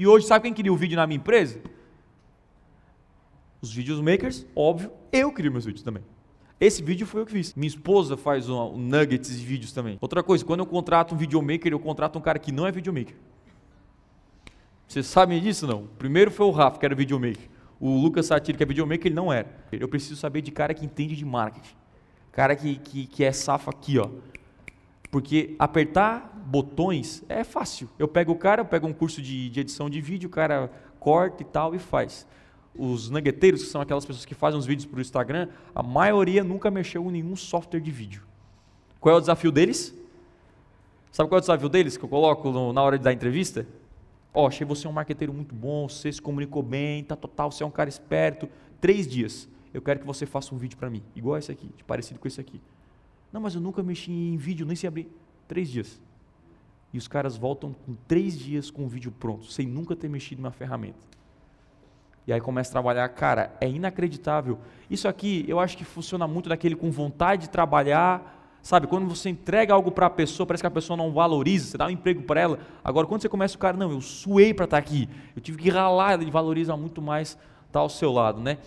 E hoje, sabe quem cria o vídeo na minha empresa? Os vídeos makers, óbvio, eu crio meus vídeos também. Esse vídeo foi eu que fiz. Minha esposa faz um, um nuggets de vídeos também. Outra coisa, quando eu contrato um videomaker, eu contrato um cara que não é videomaker. Vocês sabem disso não? Primeiro foi o Rafa, que era videomaker. O Lucas Satiro, que é videomaker, ele não era. Eu preciso saber de cara que entende de marketing. Cara que, que, que é safo aqui, ó. Porque apertar botões é fácil. Eu pego o cara, eu pego um curso de, de edição de vídeo, o cara corta e tal e faz os nuggeteiros, que são aquelas pessoas que fazem os vídeos para o Instagram, a maioria nunca mexeu em nenhum software de vídeo. Qual é o desafio deles? Sabe qual é o desafio deles que eu coloco no, na hora de dar entrevista? Ó, oh, achei você um marqueteiro muito bom, você se comunicou bem, tá total, você é um cara esperto. Três dias, eu quero que você faça um vídeo para mim, igual esse aqui, parecido com esse aqui. Não, mas eu nunca mexi em vídeo, nem sei abrir. Três dias. E os caras voltam com três dias com o vídeo pronto, sem nunca ter mexido numa ferramenta. E aí começa a trabalhar, cara, é inacreditável. Isso aqui eu acho que funciona muito daquele com vontade de trabalhar, sabe? Quando você entrega algo para a pessoa, parece que a pessoa não valoriza, você dá um emprego para ela. Agora, quando você começa o cara, não, eu suei para estar tá aqui, eu tive que ralar, ele valoriza muito mais, tá ao seu lado, né?